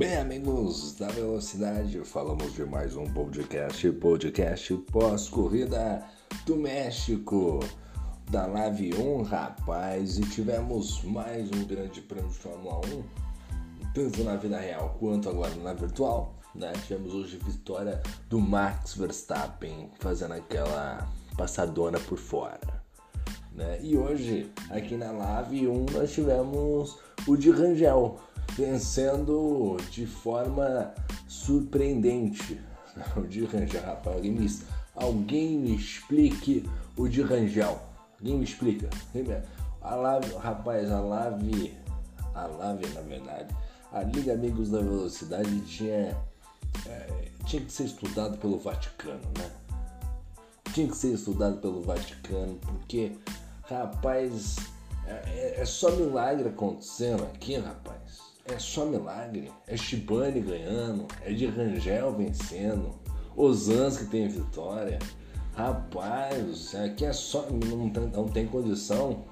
Bem, amigos da velocidade, falamos de mais um podcast, podcast pós-corrida do México, da Live 1, rapaz, e tivemos mais um grande prêmio de Fórmula 1, tanto na vida real quanto agora na virtual, né? Tivemos hoje vitória do Max Verstappen, fazendo aquela passadona por fora, né? E hoje, aqui na Live 1, nós tivemos o de Rangel, vencendo de forma surpreendente. O de Rangel, rapaz, alguém me, alguém me explique o de Rangel. Alguém me explica. A Lave, rapaz, a Lave, a Lave, na verdade, a Liga Amigos da Velocidade tinha, é, tinha que ser estudado pelo Vaticano, né? Tinha que ser estudado pelo Vaticano, porque, rapaz, é, é, é só milagre acontecendo aqui, rapaz é só milagre. É Shibane ganhando, é de Rangel vencendo, Osans que tem vitória. Rapaz, aqui é só. Não tem, não tem condição.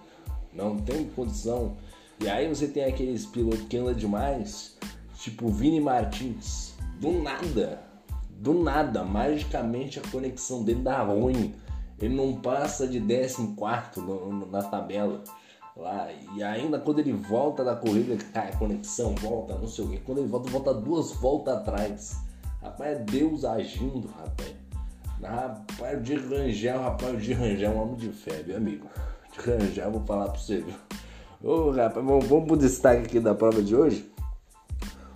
Não tem condição. E aí você tem aqueles pilotos que andam demais, tipo Vini Martins. Do nada, do nada, magicamente a conexão dele dá ruim. Ele não passa de 14 na tabela lá. E ainda quando ele volta da corrida, cai a conexão, volta, não sei o que. Quando ele volta, volta duas voltas atrás. Rapaz, é Deus agindo, rapaz. Rapaz, o de Rangel, rapaz, o de Rangel é um homem de fé, meu amigo. De Rangel, vou falar pra você, viu? Ô, rapaz, vamos, vamos pro destaque aqui da prova de hoje.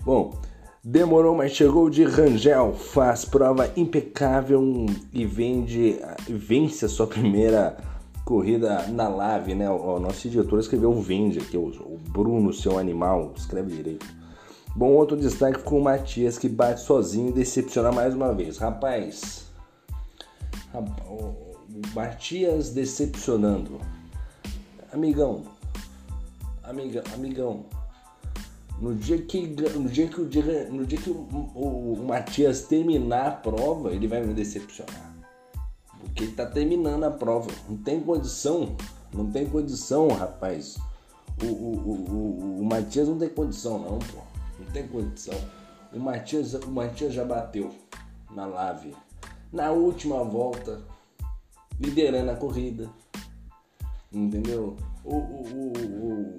Bom, demorou, mas chegou de Rangel, faz prova impecável e vende, vence a sua primeira corrida na live, né? O, nosso editor escreveu Vende aqui, o, o Bruno, seu animal, escreve direito. Bom, outro destaque ficou o Matias, que bate sozinho e decepciona mais uma vez. Rapaz, rapaz o Matias decepcionando. Amigão, amiga, amigão, no dia que, no dia que, o, no dia que o, o, o Matias terminar a prova, ele vai me decepcionar porque ele tá terminando a prova. Não tem condição, não tem condição, rapaz. O, o, o, o, Matias não tem condição, não, pô. Não tem condição. O Matias, o Matias já bateu na lave. Na última volta, liderando a corrida. Entendeu? O, o, o, o,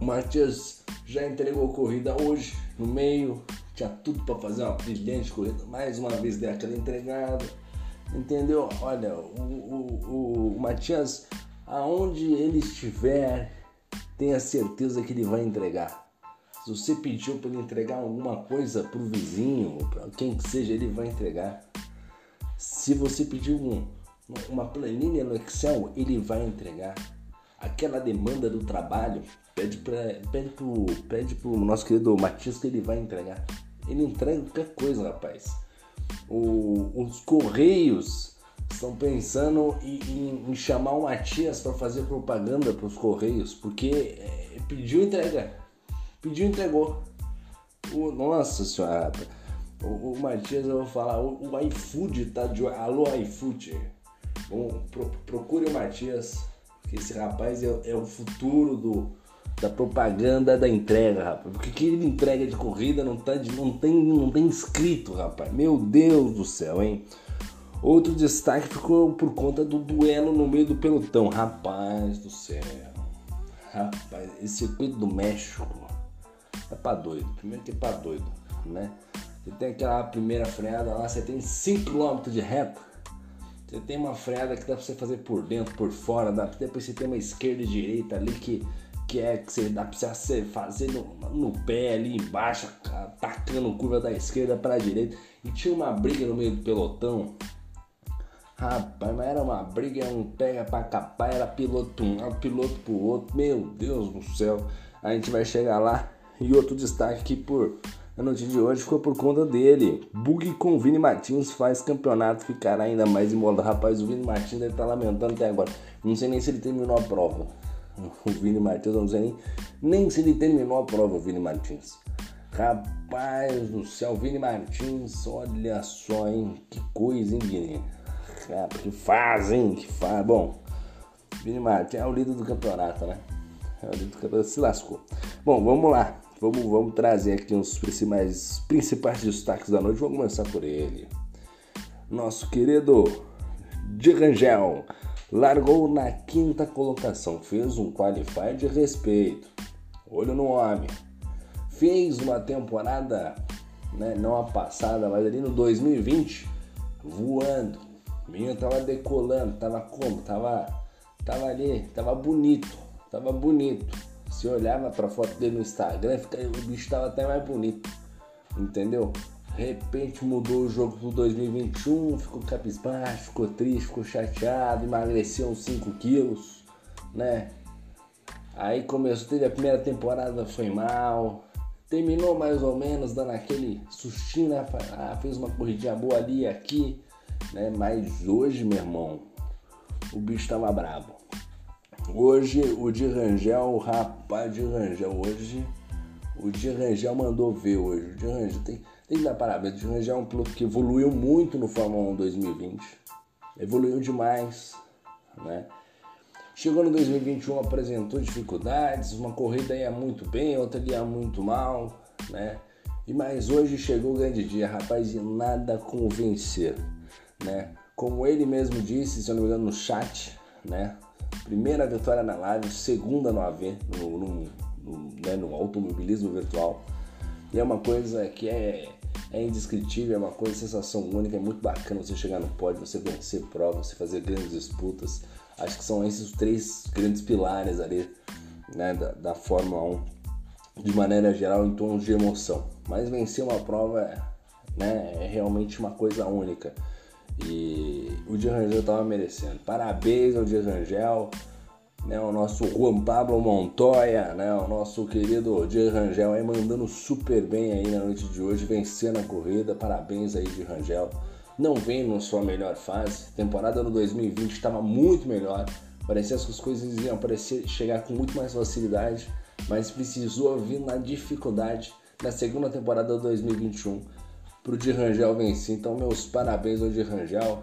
o Matias já entregou a corrida hoje, no meio. Tinha tudo para fazer uma brilhante corrida. Mais uma vez deu aquela entregada Entendeu? Olha, o, o, o, Matias, aonde ele estiver, tenha certeza que ele vai entregar. Se você pediu para ele entregar alguma coisa para o vizinho, para quem que seja, ele vai entregar. Se você pediu um, uma planilha no Excel, ele vai entregar. Aquela demanda do trabalho, pede para pede pro, pede pro nosso querido Matias que ele vai entregar. Ele entrega qualquer coisa, rapaz o, os Correios estão pensando em, em, chamar o Matias para fazer propaganda para os Correios, porque é, pediu entrega. Pediu entregou. O, nossa senhora, o, o Matias, eu vou falar, o, o iFood tá de. Alô, iFood. Bom, pro, procure o Matias, que esse rapaz é, é o futuro do da propaganda da entrega, rapaz. Porque que ele entrega de corrida não, tá, não, tem, não tem escrito, rapaz. Meu Deus do céu, hein? Outro destaque ficou por conta do duelo no meio do pelotão. Rapaz do céu. Rapaz, esse circuito do México é pra doido. Primeiro que é doido, né? Você tem aquela primeira freada lá, você tem 5km de reta. Você tem uma freada que dá pra você fazer por dentro, por fora, dá, depois você tem uma esquerda e direita ali que que é que você dá pra você fazer no, no pé ali embaixo, atacando curva da esquerda para a direita. E tinha uma briga no meio do pelotão. Rapaz, mas era uma briga, um pega pra capar, era piloto um lado, piloto pro outro. Meu Deus do céu, a gente vai chegar lá. E outro destaque que por a notícia de hoje ficou por conta dele. Bug com Vini Martins faz campeonato ficar ainda mais embolado. Rapaz, o Vini Martins deve estar tá lamentando até agora. Não sei nem se ele terminou a prova o Vini Martins, não sei nem, nem se ele terminou a prova, o Vini Martins. Rapaz do céu, Vini Martins, olha só, hein? Que coisa, hein, Vini? que faz, hein? Que faz. Bom, Vini Martins é o líder do campeonato, né? É o líder do campeonato, se lascou. Bom, vamos lá. vamos, vamos trazer aqui os principais, principais destaques da noite. Vamos começar por ele. Nosso querido de Rangel largou na quinta colocação, fez um qualify de respeito. Olho no homem. Fez uma temporada, né, não a passada, mas ali no 2020, voando. O menino tava decolando, tava como? Tava, tava ali, tava bonito, tava bonito. Se olhava pra foto dele no Instagram, o bicho tava até mais bonito, entendeu? De repente mudou o jogo pro 2021, ficou cabisbaixo, ficou triste, ficou chateado, emagreceu uns 5 quilos, né? Aí começou, teve a primeira temporada, foi mal. Terminou mais ou menos dando aquele sustinho, né? Ah, fez uma corridinha boa ali e aqui, né? Mas hoje, meu irmão, o bicho tava brabo. Hoje o de Rangel, o rapaz de Rangel, hoje o de Rangel mandou ver hoje. O de Rangel tem tem que dar parabéns. O já é um piloto que evoluiu muito no Fórmula 1 2020. Evoluiu demais, né? Chegou no 2021, apresentou dificuldades, uma corrida ia muito bem, outra ia muito mal, né? E mais hoje chegou o grande dia, rapaz, e nada convencer, né? Como ele mesmo disse, se eu não me engano, no chat, né? Primeira vitória na live, segunda no AV, no, no, no, né? no automobilismo virtual. E é uma coisa que é, é indescritível, é uma coisa, sensação única, é muito bacana você chegar no pódio, você vencer provas, você fazer grandes disputas. Acho que são esses os três grandes pilares ali né, da, da Fórmula 1, de maneira geral, em torno de emoção. Mas vencer uma prova né, é realmente uma coisa única. E o Di Rangel estava merecendo. Parabéns ao Di Rangel né, o nosso Juan Pablo Montoya, né, o nosso querido Di Rangel aí mandando super bem aí na noite de hoje, vencendo a corrida, parabéns aí de Rangel. Não vem na sua melhor fase, temporada no 2020 estava muito melhor, parecia que as coisas iam aparecer, chegar com muito mais facilidade, mas precisou vir na dificuldade na segunda temporada de 2021 para o Di Rangel vencer. Então meus parabéns ao Di Rangel,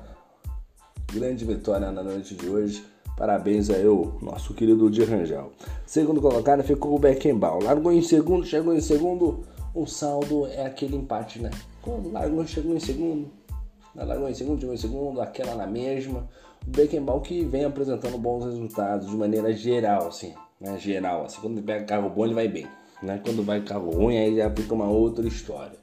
grande vitória na noite de hoje. Parabéns a eu, nosso querido Di Rangel. Segundo colocado ficou o Beckenbauer. Largou em segundo, chegou em segundo. O saldo é aquele empate, né? Quando largou, chegou em segundo. Largou em segundo, chegou em segundo, aquela na mesma. O Beckenbauer que vem apresentando bons resultados de maneira geral, assim. Né? Geral, assim. Quando ele pega carro bom, ele vai bem. Né? Quando vai carro ruim, aí já fica uma outra história.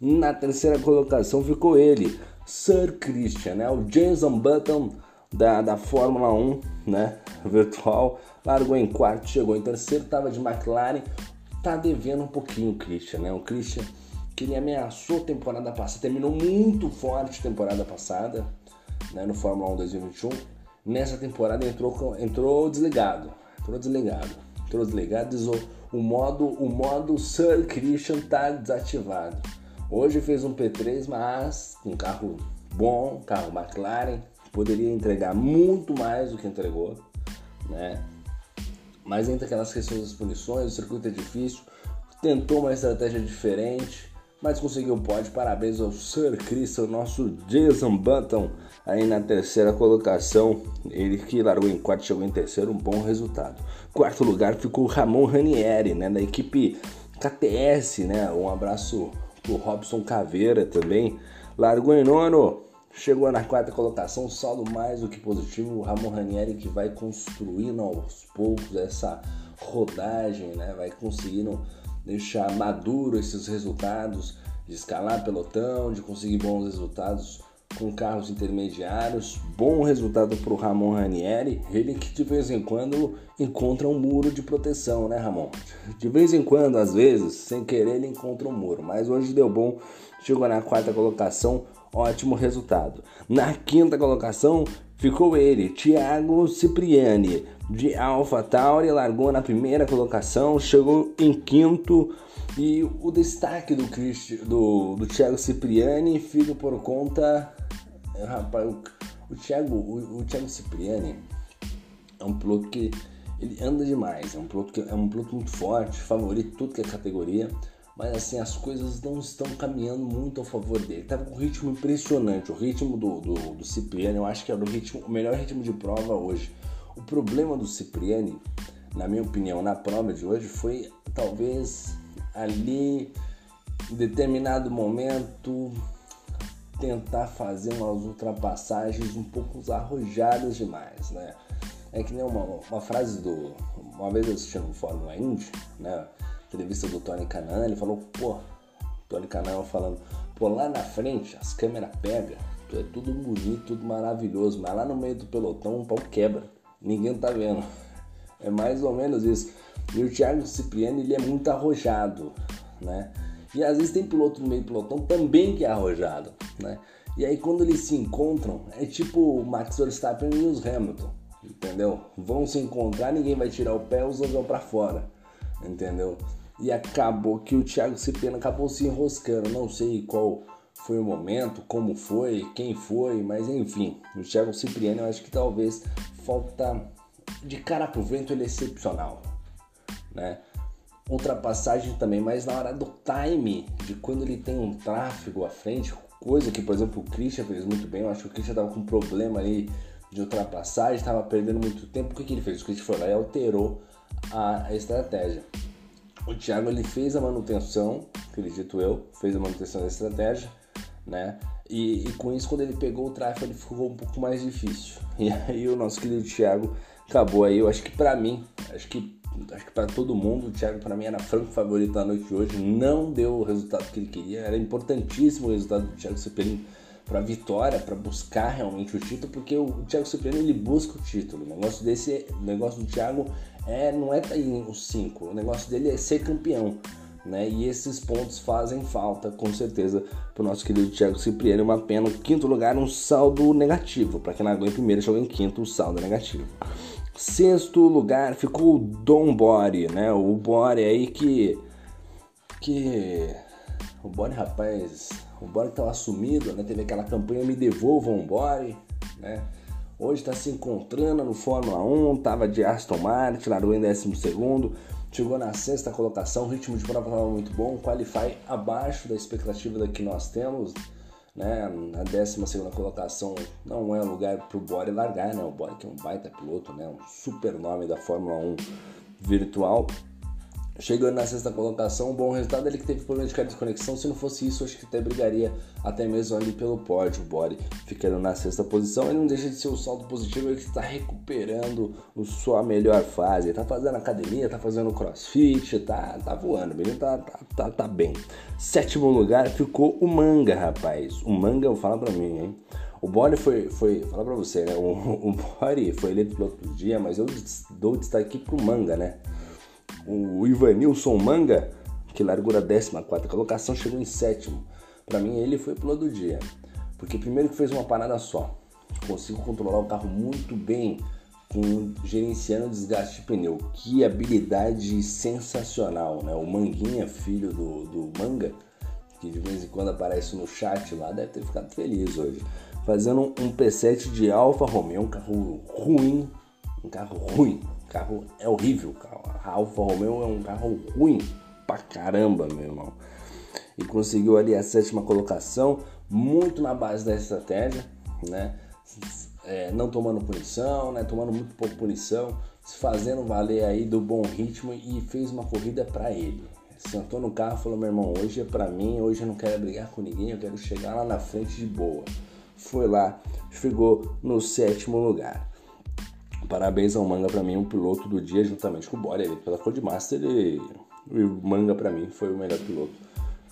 Na terceira colocação ficou ele, Sir Christian, né? O Jason Button da, da Fórmula 1, né, virtual, largou em quarto, chegou em terceiro, estava de McLaren, tá devendo um pouquinho o Christian, né, o Christian que ele ameaçou temporada passada, terminou muito forte temporada passada, né, no Fórmula 1 2021, nessa temporada entrou, entrou desligado, entrou desligado, entrou desligado, desou, o modo, o modo Sir Christian tá desativado. Hoje fez um P3, mas um carro bom, carro McLaren, poderia entregar muito mais do que entregou, né? Mas entre aquelas questões das punições, o circuito é difícil, tentou uma estratégia diferente, mas conseguiu o pódio. Parabéns ao Sir Christian, nosso Jason Button, aí na terceira colocação. Ele que largou em quarto, chegou em terceiro, um bom resultado. Quarto lugar ficou Ramon Ranieri, né, da equipe KTS, né? Um abraço pro Robson Caveira também. Largou em nono, Chegou na quarta colocação, saldo mais do que positivo. O Ramon Ranieri que vai construindo aos poucos essa rodagem, né? vai conseguindo deixar maduro esses resultados, de escalar pelotão, de conseguir bons resultados com carros intermediários. Bom resultado para o Ramon Ranieri, ele que de vez em quando encontra um muro de proteção, né, Ramon? De vez em quando, às vezes, sem querer, ele encontra um muro, mas hoje deu bom, chegou na quarta colocação ótimo resultado. Na quinta colocação ficou ele, Thiago Cipriani, de Alpha Tauri, largou na primeira colocação, chegou em quinto. E o destaque do, Christi, do, do Thiago Cipriani fica por conta. Rapaz, o, o, Thiago, o, o Thiago Cipriani é um piloto que ele anda demais, é um piloto, que, é um piloto muito forte, favorito tudo que é categoria mas assim, as coisas não estão caminhando muito a favor dele. Tava com um ritmo impressionante, o ritmo do, do, do Cipriani, eu acho que era o, ritmo, o melhor ritmo de prova hoje. O problema do Cipriani, na minha opinião, na prova de hoje foi talvez ali, em determinado momento, tentar fazer umas ultrapassagens um pouco arrojadas demais, né? É que nem uma, uma frase do. Uma vez eu assisti no Fórmula Indy, né? Entrevista do Tony Canan, ele falou, pô, Tony Canan falando, pô, lá na frente as câmeras pegam, é tudo bonito, tudo maravilhoso, mas lá no meio do pelotão o pau quebra, ninguém tá vendo. É mais ou menos isso. E o Thiago Cipriani, ele é muito arrojado, né? E às vezes tem piloto no meio do pelotão também que é arrojado, né? E aí quando eles se encontram, é tipo o Max Verstappen e os Hamilton, entendeu? Vão se encontrar, ninguém vai tirar o pé, os dois vão pra fora, entendeu? E acabou que o Thiago Cipriani acabou se enroscando, não sei qual foi o momento, como foi, quem foi, mas enfim, o Thiago Cipriani eu acho que talvez falta de cara pro vento ele é excepcional, né? ultrapassagem também, mas na hora do time, de quando ele tem um tráfego à frente, coisa que, por exemplo, o Christian fez muito bem, eu acho que o Christian tava com um problema aí de ultrapassagem, estava perdendo muito tempo, o que, que ele fez? O Christian foi lá e alterou a estratégia. O Thiago ele fez a manutenção, acredito eu, fez a manutenção da estratégia, né? E, e, com isso, quando ele pegou o tráfego, ele ficou um pouco mais difícil. E aí o nosso querido Thiago acabou aí. Eu acho que para mim, acho que acho que para todo mundo, o Thiago para mim era franco favorito da noite de hoje, não deu o resultado que ele queria, era importantíssimo o resultado do Thiago Cepelin para vitória, para buscar realmente o título, porque o Thiago Cepelin ele busca o título. O negócio desse, o negócio do Thiago é não é estar tá os cinco, o negócio dele é ser campeão. Né? E esses pontos fazem falta, com certeza, para o nosso querido Thiago Cipriano. Uma pena, quinto lugar, um saldo negativo. Para quem não em primeiro, chegou em quinto, um saldo negativo. Sexto lugar ficou o Dom Bore, né? O Bore aí que. que. O Bore, rapaz, o Bore tava sumido, né? Teve aquela campanha Me Devolvam Bore, né? Hoje está se encontrando no Fórmula 1, tava de Aston Martin, largou em 12 segundo, chegou na sexta colocação, o ritmo de prova estava muito bom, qualify abaixo da expectativa da que nós temos, né? A 12 colocação não é lugar para o Bore largar, né? O Bore que é um baita piloto, né? Um super nome da Fórmula 1 virtual. Chegando na sexta colocação, um bom resultado. Ele que teve problema de desconexão. Se não fosse isso, acho que até brigaria até mesmo ali pelo pódio. O Bore ficando na sexta posição. Ele não deixa de ser um saldo positivo. Ele está recuperando a sua melhor fase. Tá fazendo academia, tá fazendo crossfit, tá, tá voando. O menino tá, tá, tá, tá bem. Sétimo lugar ficou o Manga, rapaz. O Manga, eu falo pra mim, hein? O Bore foi, foi, fala pra você, né? O, o Bore foi eleito piloto do dia, mas eu dou destaque pro Manga, né? O Ivanilson Manga, que largou a 14 colocação, chegou em sétimo. Para mim, ele foi pelo do dia. Porque primeiro que fez uma parada só. Consigo controlar o carro muito bem com gerenciando o desgaste de pneu. Que habilidade sensacional, né? O Manguinha, filho do, do Manga, que de vez em quando aparece no chat lá, deve ter ficado feliz hoje. Fazendo um P7 de Alfa Romeo, um carro ruim, um carro ruim, carro é horrível, carro. A Alfa Romeo é um carro ruim pra caramba, meu irmão. E conseguiu ali a sétima colocação, muito na base da estratégia, né? É, não tomando punição, né? Tomando muito pouco punição, se fazendo valer aí do bom ritmo e fez uma corrida para ele. Sentou no carro e falou: meu irmão, hoje é para mim, hoje eu não quero brigar com ninguém, eu quero chegar lá na frente de boa. Foi lá, chegou no sétimo lugar. Parabéns ao Manga para mim, um piloto do dia, juntamente com o Bore, pela Codemaster. E o Manga para mim foi o melhor piloto,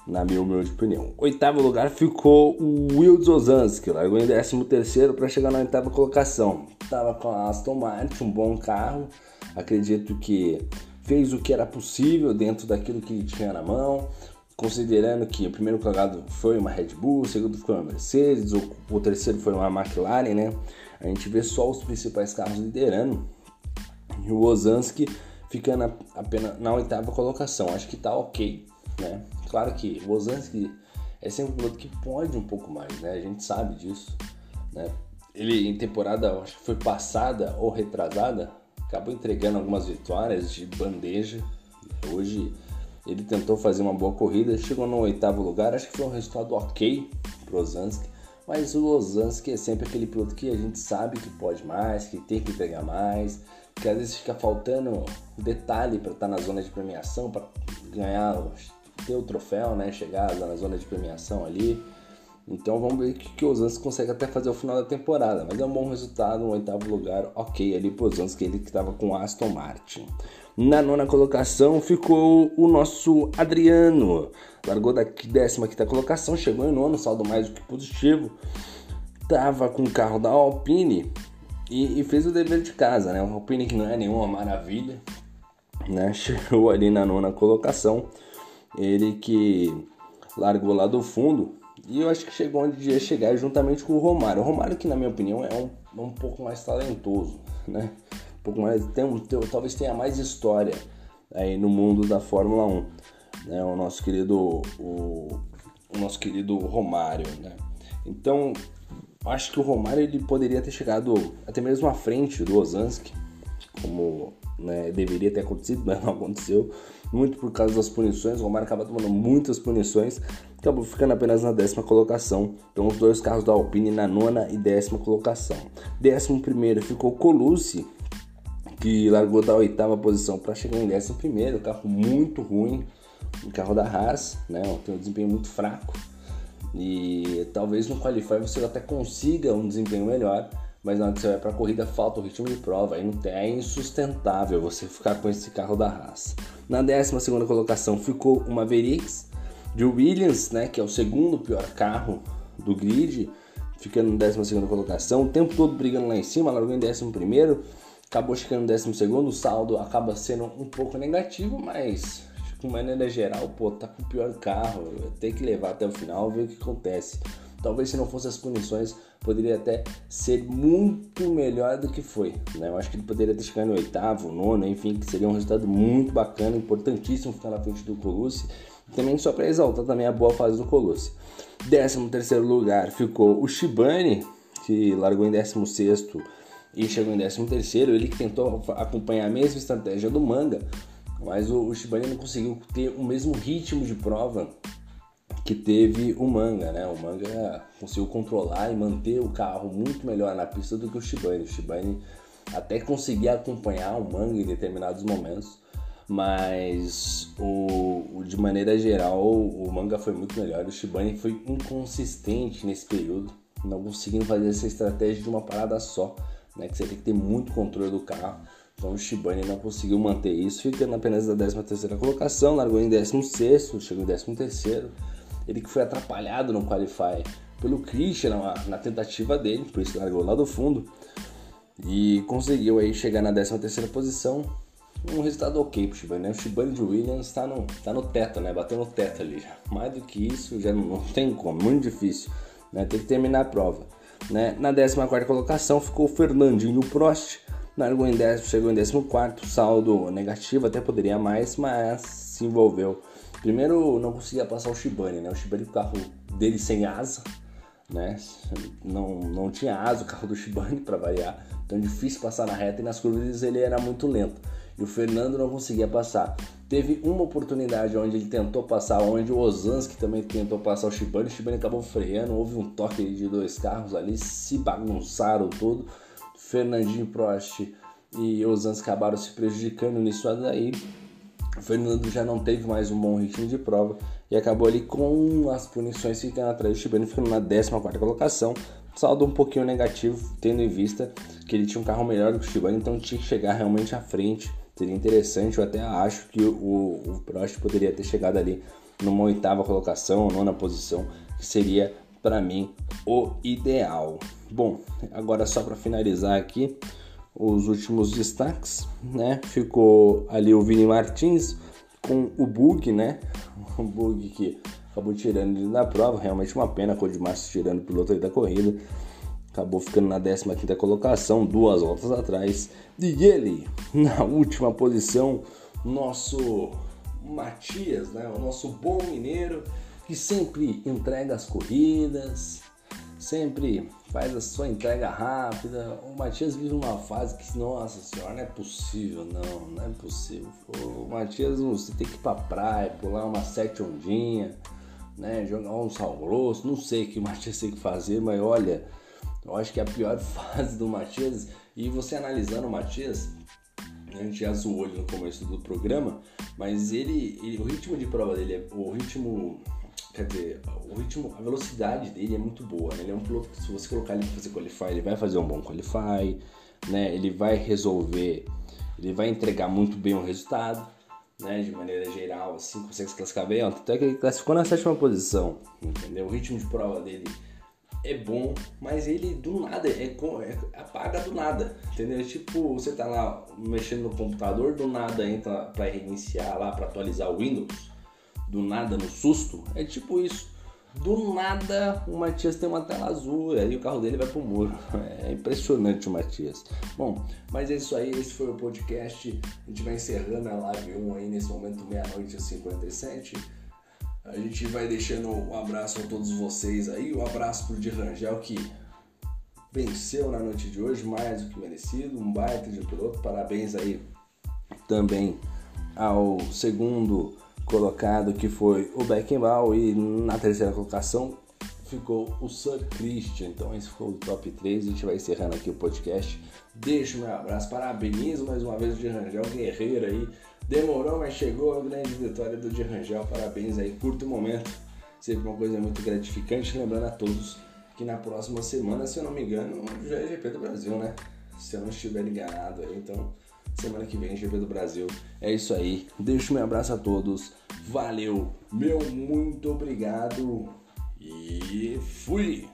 na minha humilde opinião. Oitavo lugar ficou o Will Ozanski, largou em 13 terceiro para chegar na oitava colocação. Tava com a Aston Martin, um bom carro. Acredito que fez o que era possível dentro daquilo que tinha na mão considerando que o primeiro colocado foi uma Red Bull, o segundo foi uma Mercedes, o, o terceiro foi uma McLaren, né? A gente vê só os principais carros liderando e o Ozanski ficando apenas na oitava colocação. Acho que tá ok, né? Claro que o Ozanski é sempre um piloto que pode um pouco mais, né? A gente sabe disso, né? Ele em temporada, acho que foi passada ou retrasada, acabou entregando algumas vitórias de bandeja. Hoje ele tentou fazer uma boa corrida, chegou no oitavo lugar, acho que foi um resultado ok pro Ozanski. Mas o Ozanski é sempre aquele piloto que a gente sabe que pode mais, que tem que pegar mais, que às vezes fica faltando detalhe para estar tá na zona de premiação, para ganhar ter o troféu, né? Chegar na zona de premiação ali. Então vamos ver o que, que o Osans consegue até fazer o final da temporada. Mas é um bom resultado, um oitavo lugar, ok ali pro Osans, que ele que estava com Aston Martin. Na nona colocação ficou o nosso Adriano. Largou da décima quinta colocação, chegou em nono, saldo mais do que positivo. Tava com o carro da Alpine e, e, fez o dever de casa, né? O Alpine que não é nenhuma maravilha, né? Chegou ali na nona colocação. Ele que largou lá do fundo e eu acho que chegou onde ia chegar juntamente com o Romário. O Romário que na minha opinião é um, um pouco mais talentoso, né? Pouco mais tem, tem, talvez tenha mais história aí no mundo da Fórmula 1, né? O nosso querido o, o nosso querido Romário, né? Então acho que o Romário ele poderia ter chegado até mesmo à frente do Osansky, como né, deveria ter acontecido, mas não aconteceu. Muito por causa das punições. O Romário acaba tomando muitas punições, acabou ficando apenas na décima colocação. Então, os dois carros da Alpine na nona e décima colocação. Décimo primeiro ficou Colucci, que largou da oitava posição para chegar em décimo primeiro. Carro muito ruim, o carro da Haas, né? Tem um desempenho muito fraco. E talvez no Qualify você até consiga um desempenho melhor, mas na hora que você vai para a corrida falta o ritmo de prova, é insustentável você ficar com esse carro da Haas. Na 12 segunda colocação ficou o Mavericks de Williams, né, que é o segundo pior carro do grid, ficando na 12 segunda colocação, o tempo todo brigando lá em cima, largou em 11 primeiro, acabou chegando em 12 segundo, o saldo acaba sendo um pouco negativo, mas de maneira geral, pô, tá com o pior carro, tem que levar até o final, ver o que acontece. Talvez se não fosse as punições, poderia até ser muito melhor do que foi. Né? Eu acho que ele poderia ter chegado no oitavo, nono, enfim, que seria um resultado muito bacana, importantíssimo ficar na frente do Colucci. Também só para exaltar também a boa fase do Colucci. Décimo terceiro lugar ficou o Shibane, que largou em décimo sexto e chegou em décimo terceiro. Ele tentou acompanhar a mesma estratégia do Manga, mas o, o Shibane não conseguiu ter o mesmo ritmo de prova que teve o Manga, né? O Manga conseguiu controlar e manter o carro muito melhor na pista do que o Shibane. O Shibane até conseguia acompanhar o Manga em determinados momentos, mas o, o, de maneira geral o Manga foi muito melhor. O Shibane foi inconsistente nesse período, não conseguindo fazer essa estratégia de uma parada só, né? Que você tem que ter muito controle do carro. Então o Shibane não conseguiu manter isso, ficando apenas na 13 terceira colocação, largou em 16 chegou em 13 terceiro. Ele que foi atrapalhado no Qualify pelo Christian na, na, tentativa dele, por isso largou lá do fundo. E conseguiu aí chegar na 13 terceira posição. Um resultado ok pro Shibane, né? O Shibane de Williams tá no, tá no teto, né? Bateu no teto ali. Mais do que isso, já não, não tem como, muito difícil. Né? Tem que terminar a prova. Né? Na 14 colocação ficou Fernandinho Prost largou em décimo, chegou em 14, saldo negativo, até poderia mais, mas se envolveu. Primeiro, não conseguia passar o Shibane, né? O Shibane o carro dele sem asa, né? Não, não tinha asa o carro do Shibane para variar, então difícil passar na reta e nas curvas ele era muito lento. E o Fernando não conseguia passar. Teve uma oportunidade onde ele tentou passar, onde o Ozanski também tentou passar o Shibane, o Shibane acabou freando, houve um toque de dois carros ali, se bagunçaram todo Fernandinho Prost e Osans acabaram se prejudicando nisso daí. O Fernando já não teve mais um bom ritmo de prova e acabou ali com as punições ficando atrás do Shibane, ficando na 14 colocação. Saldo um pouquinho negativo, tendo em vista que ele tinha um carro melhor do que o Shibane, então tinha que chegar realmente à frente. Seria interessante, eu até acho que o, o Prost poderia ter chegado ali numa oitava colocação, nona posição, que seria para mim o ideal. Bom, agora só para finalizar aqui os últimos destaques, né? Ficou ali o Vini Martins com o bug, né? O bug que acabou tirando ele da prova, realmente uma pena, com o Márcio tirando o piloto da corrida. Acabou ficando na 15 colocação, duas voltas atrás. E ele, na última posição, nosso Matias, né? O nosso bom mineiro que sempre entrega as corridas, sempre faz a sua entrega rápida. O Matias vive uma fase que, nossa senhora, não é possível, não, não é possível. O Matias, você tem que ir pra praia, pular uma sete ondinha, né, jogar um sal grosso, não sei o que o Matias tem que fazer, mas olha, eu acho que é a pior fase do Matias, e você analisando o Matias, A gente já zoou ele no começo do programa, mas ele, ele, o ritmo de prova dele, é, o ritmo, quer dizer, o ritmo, a velocidade dele é muito boa. Né? Ele é um piloto que se você colocar ele para fazer qualify, ele vai fazer um bom qualify, né? Ele vai resolver, ele vai entregar muito bem o resultado, né? De maneira geral, assim, consegue se classificar bem. Até que ele classificou na sétima posição, entendeu? O ritmo de prova dele é bom, mas ele do nada é, é, apaga do nada, entendeu? Tipo, você tá lá mexendo no computador, do nada entra para reiniciar lá, para atualizar o Windows, do nada no susto, é tipo isso. Do nada o Matias tem uma tela azul e aí o carro dele vai pro muro. É impressionante o Matias. Bom, mas é isso aí, esse foi o podcast. A gente vai encerrando a live 1 aí nesse momento, meia-noite e 57. A gente vai deixando um abraço a todos vocês aí, um abraço pro Di Rangel que venceu na noite de hoje, mais do que merecido, um baita de piloto. Parabéns aí também ao segundo colocado que foi o Beckenbauer e na terceira colocação ficou o Sir Christian. Então esse foi o top 3. A gente vai encerrando aqui o podcast. Deixo meu abraço, parabenizo mais uma vez o Rangel, guerreiro aí Demorou, mas chegou a grande vitória do de Rangel. Parabéns aí, curto momento. Sempre uma coisa muito gratificante. Lembrando a todos que na próxima semana, se eu não me engano, já é GP do Brasil, né? Se eu não estiver enganado aí, então semana que vem GP do Brasil. É isso aí. Deixo meu abraço a todos. Valeu, meu muito obrigado e fui!